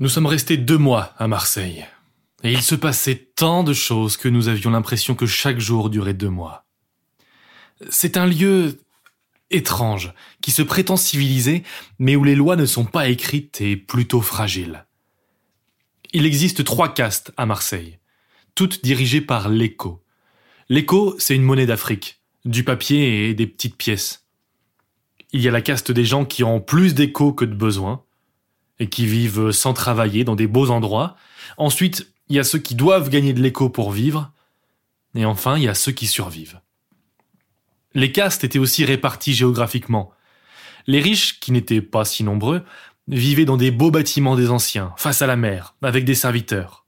Nous sommes restés deux mois à Marseille. Et il se passait tant de choses que nous avions l'impression que chaque jour durait deux mois. C'est un lieu étrange, qui se prétend civilisé, mais où les lois ne sont pas écrites et plutôt fragiles. Il existe trois castes à Marseille, toutes dirigées par l'écho. L'écho, c'est une monnaie d'Afrique, du papier et des petites pièces. Il y a la caste des gens qui ont plus d'écho que de besoin, et qui vivent sans travailler dans des beaux endroits. Ensuite, il y a ceux qui doivent gagner de l'écho pour vivre. Et enfin, il y a ceux qui survivent. Les castes étaient aussi répartis géographiquement. Les riches, qui n'étaient pas si nombreux, vivaient dans des beaux bâtiments des anciens, face à la mer, avec des serviteurs.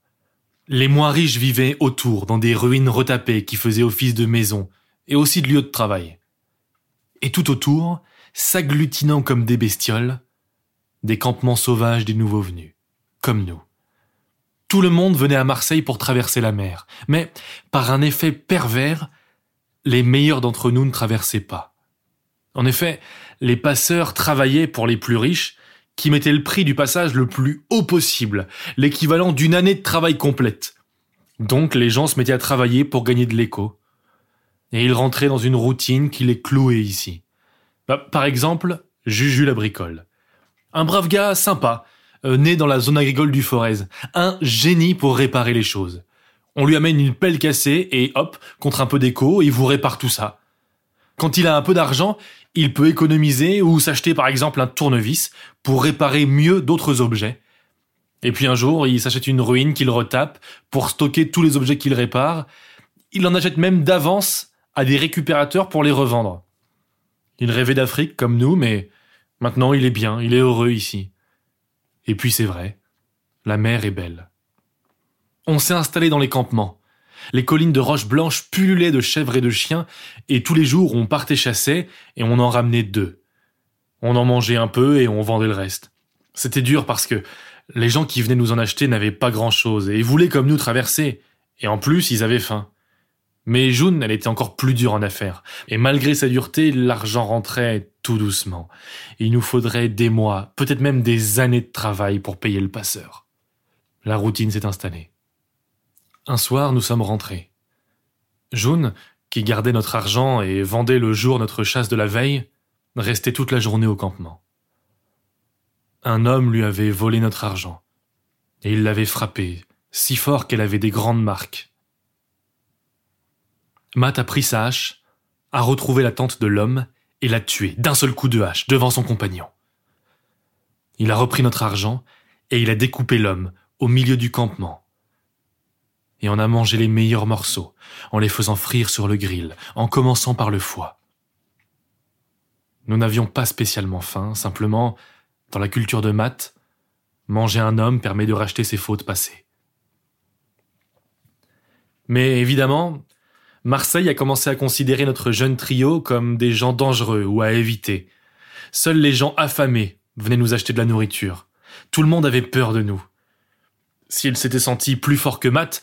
Les moins riches vivaient autour, dans des ruines retapées qui faisaient office de maison, et aussi de lieux de travail. Et tout autour, s'agglutinant comme des bestioles, des campements sauvages des nouveaux venus, comme nous. Tout le monde venait à Marseille pour traverser la mer, mais par un effet pervers, les meilleurs d'entre nous ne traversaient pas. En effet, les passeurs travaillaient pour les plus riches, qui mettaient le prix du passage le plus haut possible, l'équivalent d'une année de travail complète. Donc les gens se mettaient à travailler pour gagner de l'écho. Et ils rentraient dans une routine qui les clouait ici. Bah, par exemple, Juju la bricole. Un brave gars sympa, euh, né dans la zone agricole du Forez. Un génie pour réparer les choses. On lui amène une pelle cassée et hop, contre un peu d'écho, il vous répare tout ça. Quand il a un peu d'argent, il peut économiser ou s'acheter par exemple un tournevis pour réparer mieux d'autres objets. Et puis un jour, il s'achète une ruine qu'il retape pour stocker tous les objets qu'il répare. Il en achète même d'avance à des récupérateurs pour les revendre. Il rêvait d'Afrique comme nous, mais maintenant il est bien, il est heureux ici. Et puis c'est vrai, la mer est belle. On s'est installé dans les campements. Les collines de roches blanches pullulaient de chèvres et de chiens, et tous les jours on partait chasser, et on en ramenait deux. On en mangeait un peu et on vendait le reste. C'était dur parce que les gens qui venaient nous en acheter n'avaient pas grand chose, et voulaient comme nous traverser, et en plus ils avaient faim. Mais June, elle était encore plus dure en affaires, et malgré sa dureté, l'argent rentrait tout doucement. Il nous faudrait des mois, peut-être même des années de travail pour payer le passeur. La routine s'est installée. Un soir, nous sommes rentrés. June, qui gardait notre argent et vendait le jour notre chasse de la veille, restait toute la journée au campement. Un homme lui avait volé notre argent, et il l'avait frappé, si fort qu'elle avait des grandes marques. Matt a pris sa hache, a retrouvé la tente de l'homme et l'a tué d'un seul coup de hache devant son compagnon. Il a repris notre argent et il a découpé l'homme au milieu du campement et on a mangé les meilleurs morceaux, en les faisant frire sur le grill, en commençant par le foie. Nous n'avions pas spécialement faim, simplement, dans la culture de maths, manger un homme permet de racheter ses fautes passées. Mais évidemment, Marseille a commencé à considérer notre jeune trio comme des gens dangereux ou à éviter. Seuls les gens affamés venaient nous acheter de la nourriture. Tout le monde avait peur de nous. S'il s'était senti plus fort que Matt,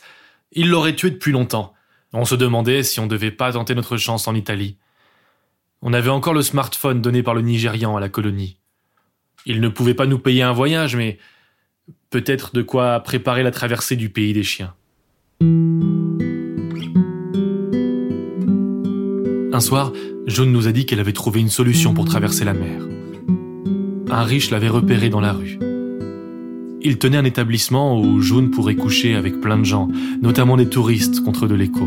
il l'aurait tué depuis longtemps. On se demandait si on devait pas tenter notre chance en Italie. On avait encore le smartphone donné par le Nigérian à la colonie. Il ne pouvait pas nous payer un voyage, mais peut-être de quoi préparer la traversée du pays des chiens. Un soir, Jaune nous a dit qu'elle avait trouvé une solution pour traverser la mer. Un riche l'avait repéré dans la rue. Il tenait un établissement où June pourrait coucher avec plein de gens, notamment des touristes contre de l'écho.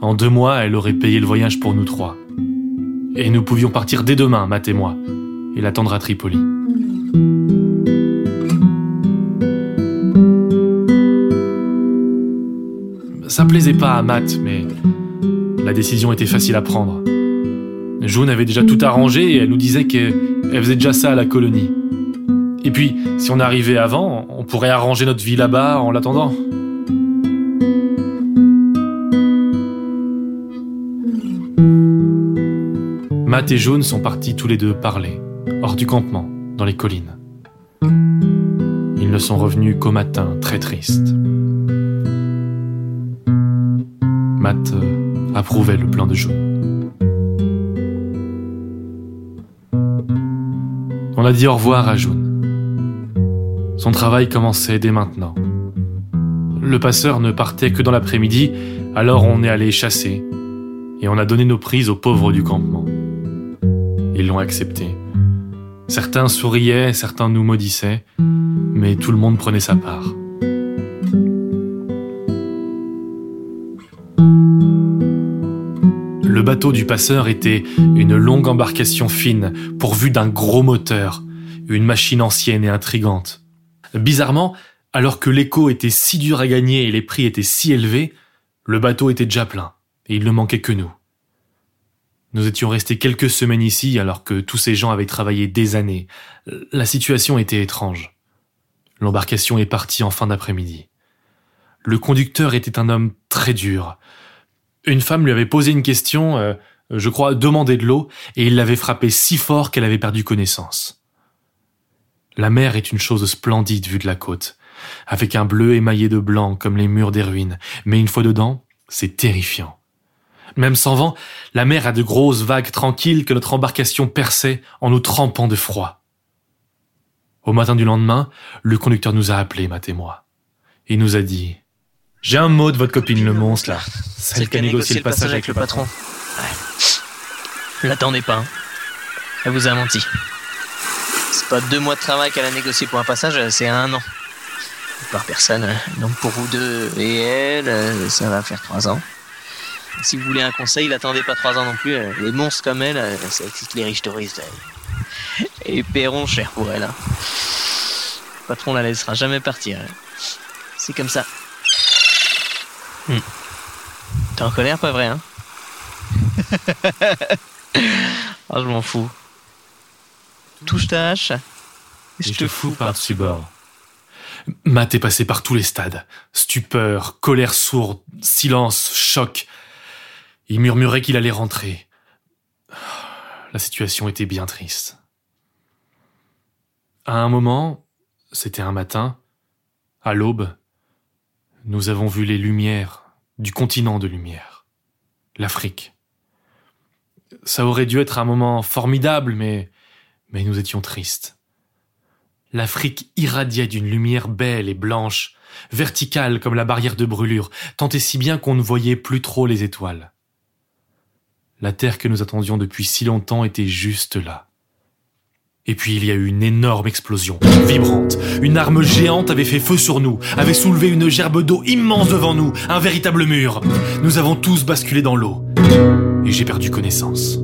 En deux mois, elle aurait payé le voyage pour nous trois. Et nous pouvions partir dès demain, Matt et moi, et l'attendre à Tripoli. Ça plaisait pas à Matt, mais décision était facile à prendre. June avait déjà tout arrangé et elle nous disait qu'elle faisait déjà ça à la colonie. Et puis, si on arrivait avant, on pourrait arranger notre vie là-bas en l'attendant. Matt et June sont partis tous les deux parler, hors du campement, dans les collines. Ils ne sont revenus qu'au matin, très tristes. Matt euh, approuvait le plan de June. On a dit au revoir à June. Son travail commençait dès maintenant. Le passeur ne partait que dans l'après-midi, alors on est allé chasser et on a donné nos prises aux pauvres du campement. Ils l'ont accepté. Certains souriaient, certains nous maudissaient, mais tout le monde prenait sa part. Bateau du passeur était une longue embarcation fine, pourvue d'un gros moteur, une machine ancienne et intrigante. Bizarrement, alors que l'écho était si dur à gagner et les prix étaient si élevés, le bateau était déjà plein, et il ne manquait que nous. Nous étions restés quelques semaines ici alors que tous ces gens avaient travaillé des années. La situation était étrange. L'embarcation est partie en fin d'après-midi. Le conducteur était un homme très dur. Une femme lui avait posé une question, euh, je crois, demander de l'eau, et il l'avait frappée si fort qu'elle avait perdu connaissance. La mer est une chose splendide vue de la côte, avec un bleu émaillé de blanc comme les murs des ruines, mais une fois dedans, c'est terrifiant. Même sans vent, la mer a de grosses vagues tranquilles que notre embarcation perçait en nous trempant de froid. Au matin du lendemain, le conducteur nous a appelés, Matt et moi. Il nous a dit J'ai un mot de votre copine le monstre, là. Celle qui a négocié le passage avec le patron. Ouais. L'attendez pas. Hein. Elle vous a menti. C'est pas deux mois de travail qu'elle a négocié pour un passage, c'est un an. Par personne. Donc pour vous deux et elle, ça va faire trois ans. Si vous voulez un conseil, n'attendez pas trois ans non plus. Euh, les monstres comme elle, euh, ça excite les riches touristes. Et paieront cher pour elle. Hein. Le patron la laissera jamais partir. Hein. C'est comme ça. Hmm. T'es en colère, pas vrai, hein oh, je m'en fous. Touche ta hache. Et je, te fous par-dessus bord. Matt est passé par tous les stades. Stupeur, colère sourde, silence, choc. Il murmurait qu'il allait rentrer. La situation était bien triste. À un moment, c'était un matin, à l'aube, nous avons vu les lumières du continent de lumière, l'Afrique. Ça aurait dû être un moment formidable, mais, mais nous étions tristes. L'Afrique irradiait d'une lumière belle et blanche, verticale comme la barrière de brûlure, tant et si bien qu'on ne voyait plus trop les étoiles. La terre que nous attendions depuis si longtemps était juste là. Et puis il y a eu une énorme explosion, vibrante. Une arme géante avait fait feu sur nous, avait soulevé une gerbe d'eau immense devant nous, un véritable mur. Nous avons tous basculé dans l'eau. Et j'ai perdu connaissance.